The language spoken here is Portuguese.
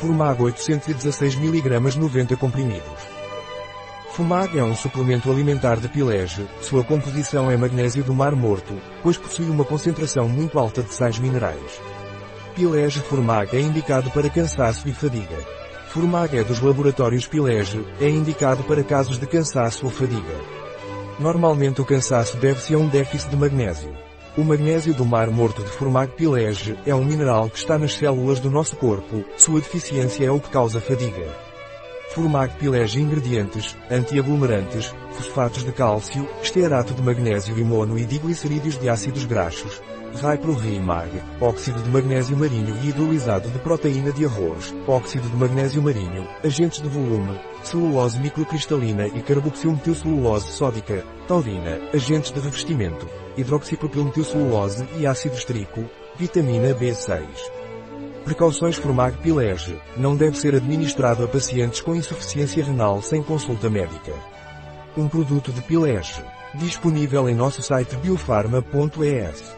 Fumag 816 mg 90 comprimidos. Fumag é um suplemento alimentar de pilege, sua composição é magnésio do mar morto, pois possui uma concentração muito alta de sais minerais. Pilege Fumag é indicado para cansaço e fadiga. Fumag é dos laboratórios Pilege, é indicado para casos de cansaço ou fadiga. Normalmente o cansaço deve-se a um déficit de magnésio. O magnésio do mar morto de Formag Pilege é um mineral que está nas células do nosso corpo, sua deficiência é o que causa fadiga. Formag Pilege Ingredientes, antiaglomerantes, fosfatos de cálcio, estearato de magnésio e mono e diglicerídeos de ácidos graxos, Rimag, óxido de magnésio marinho e hidrolisado de proteína de arroz, óxido de magnésio marinho, agentes de volume, celulose microcristalina e carboxilmetilcelulose sódica, taurina, agentes de revestimento, hidroxipropilmetilcelulose e ácido estrico, vitamina B6. Precauções Formag Pilege. Não deve ser administrado a pacientes com insuficiência renal sem consulta médica. Um produto de Pilege. Disponível em nosso site biofarma.es.